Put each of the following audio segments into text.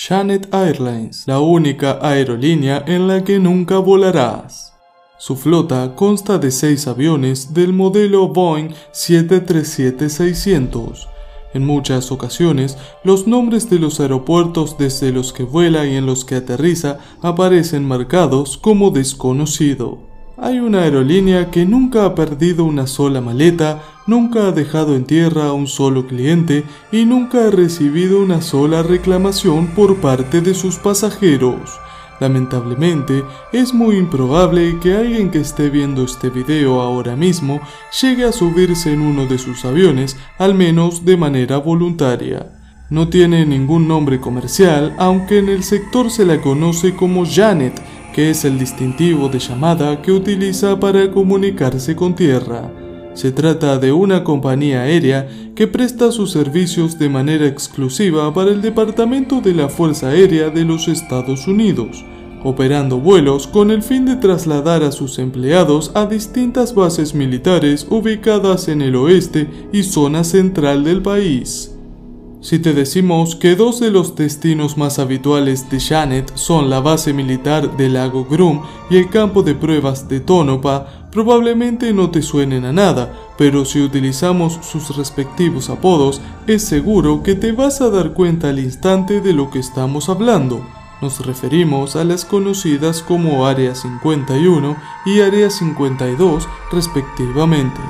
Janet Airlines, la única aerolínea en la que nunca volarás. Su flota consta de seis aviones del modelo Boeing 737-600. En muchas ocasiones, los nombres de los aeropuertos desde los que vuela y en los que aterriza aparecen marcados como desconocido. Hay una aerolínea que nunca ha perdido una sola maleta, nunca ha dejado en tierra a un solo cliente y nunca ha recibido una sola reclamación por parte de sus pasajeros. Lamentablemente, es muy improbable que alguien que esté viendo este video ahora mismo llegue a subirse en uno de sus aviones, al menos de manera voluntaria. No tiene ningún nombre comercial, aunque en el sector se la conoce como Janet, que es el distintivo de llamada que utiliza para comunicarse con tierra. Se trata de una compañía aérea que presta sus servicios de manera exclusiva para el Departamento de la Fuerza Aérea de los Estados Unidos, operando vuelos con el fin de trasladar a sus empleados a distintas bases militares ubicadas en el oeste y zona central del país. Si te decimos que dos de los destinos más habituales de Janet son la base militar del lago Grum y el campo de pruebas de Tonopah, probablemente no te suenen a nada, pero si utilizamos sus respectivos apodos, es seguro que te vas a dar cuenta al instante de lo que estamos hablando. Nos referimos a las conocidas como Área 51 y Área 52 respectivamente.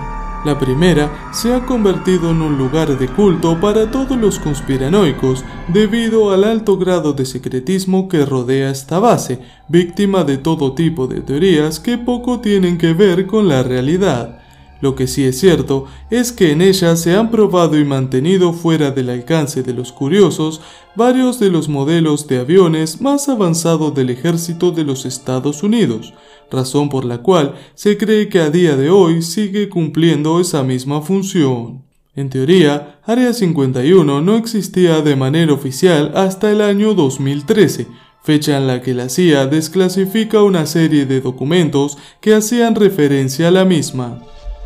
La primera se ha convertido en un lugar de culto para todos los conspiranoicos debido al alto grado de secretismo que rodea esta base, víctima de todo tipo de teorías que poco tienen que ver con la realidad. Lo que sí es cierto es que en ella se han probado y mantenido fuera del alcance de los curiosos varios de los modelos de aviones más avanzados del ejército de los Estados Unidos, razón por la cual se cree que a día de hoy sigue cumpliendo esa misma función. En teoría, Área 51 no existía de manera oficial hasta el año 2013, fecha en la que la CIA desclasifica una serie de documentos que hacían referencia a la misma.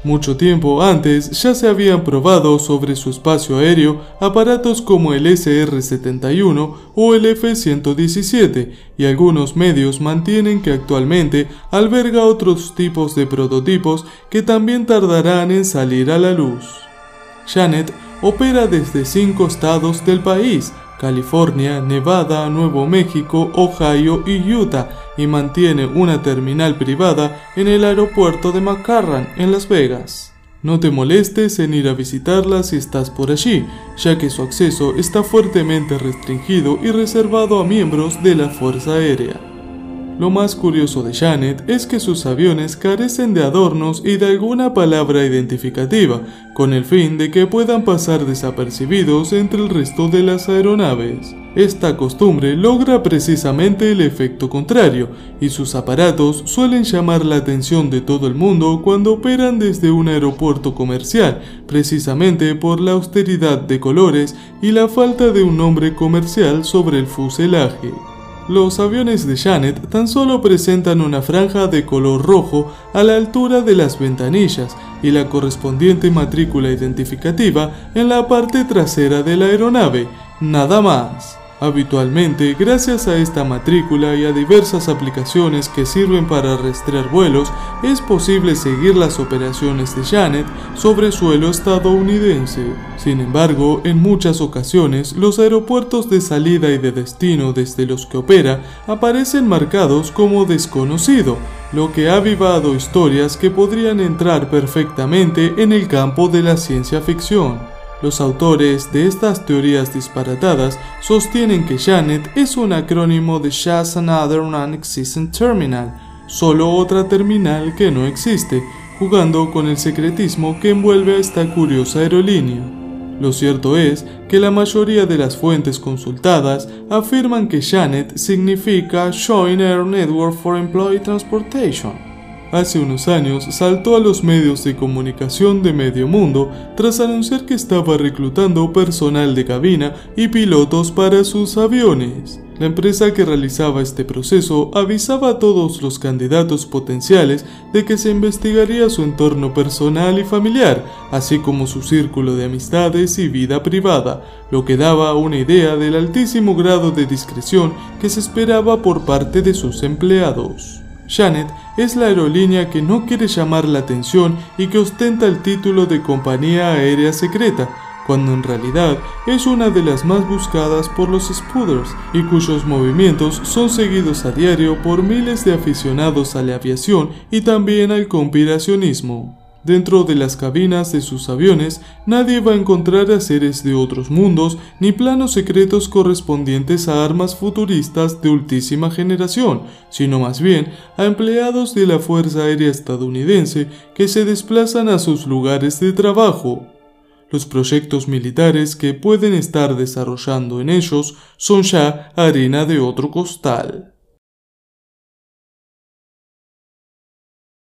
Mucho tiempo antes ya se habían probado sobre su espacio aéreo aparatos como el SR-71 o el F-117 y algunos medios mantienen que actualmente alberga otros tipos de prototipos que también tardarán en salir a la luz. Janet opera desde cinco estados del país, California, Nevada, Nuevo México, Ohio y Utah, y mantiene una terminal privada en el aeropuerto de McCarran, en Las Vegas. No te molestes en ir a visitarla si estás por allí, ya que su acceso está fuertemente restringido y reservado a miembros de la Fuerza Aérea. Lo más curioso de Janet es que sus aviones carecen de adornos y de alguna palabra identificativa, con el fin de que puedan pasar desapercibidos entre el resto de las aeronaves. Esta costumbre logra precisamente el efecto contrario, y sus aparatos suelen llamar la atención de todo el mundo cuando operan desde un aeropuerto comercial, precisamente por la austeridad de colores y la falta de un nombre comercial sobre el fuselaje. Los aviones de Janet tan solo presentan una franja de color rojo a la altura de las ventanillas y la correspondiente matrícula identificativa en la parte trasera de la aeronave, nada más. Habitualmente, gracias a esta matrícula y a diversas aplicaciones que sirven para rastrear vuelos, es posible seguir las operaciones de Janet sobre suelo estadounidense. Sin embargo, en muchas ocasiones, los aeropuertos de salida y de destino desde los que opera aparecen marcados como desconocido, lo que ha avivado historias que podrían entrar perfectamente en el campo de la ciencia ficción. Los autores de estas teorías disparatadas sostienen que Janet es un acrónimo de Just Another Non-Existent Terminal, solo otra terminal que no existe, jugando con el secretismo que envuelve a esta curiosa aerolínea. Lo cierto es que la mayoría de las fuentes consultadas afirman que Janet significa Joint Air Network for Employee Transportation hace unos años saltó a los medios de comunicación de medio mundo tras anunciar que estaba reclutando personal de cabina y pilotos para sus aviones. La empresa que realizaba este proceso avisaba a todos los candidatos potenciales de que se investigaría su entorno personal y familiar, así como su círculo de amistades y vida privada, lo que daba una idea del altísimo grado de discreción que se esperaba por parte de sus empleados. Janet es la aerolínea que no quiere llamar la atención y que ostenta el título de compañía aérea secreta, cuando en realidad es una de las más buscadas por los Spooders y cuyos movimientos son seguidos a diario por miles de aficionados a la aviación y también al conspiracionismo. Dentro de las cabinas de sus aviones nadie va a encontrar a seres de otros mundos ni planos secretos correspondientes a armas futuristas de ultísima generación, sino más bien a empleados de la Fuerza Aérea estadounidense que se desplazan a sus lugares de trabajo. Los proyectos militares que pueden estar desarrollando en ellos son ya harina de otro costal.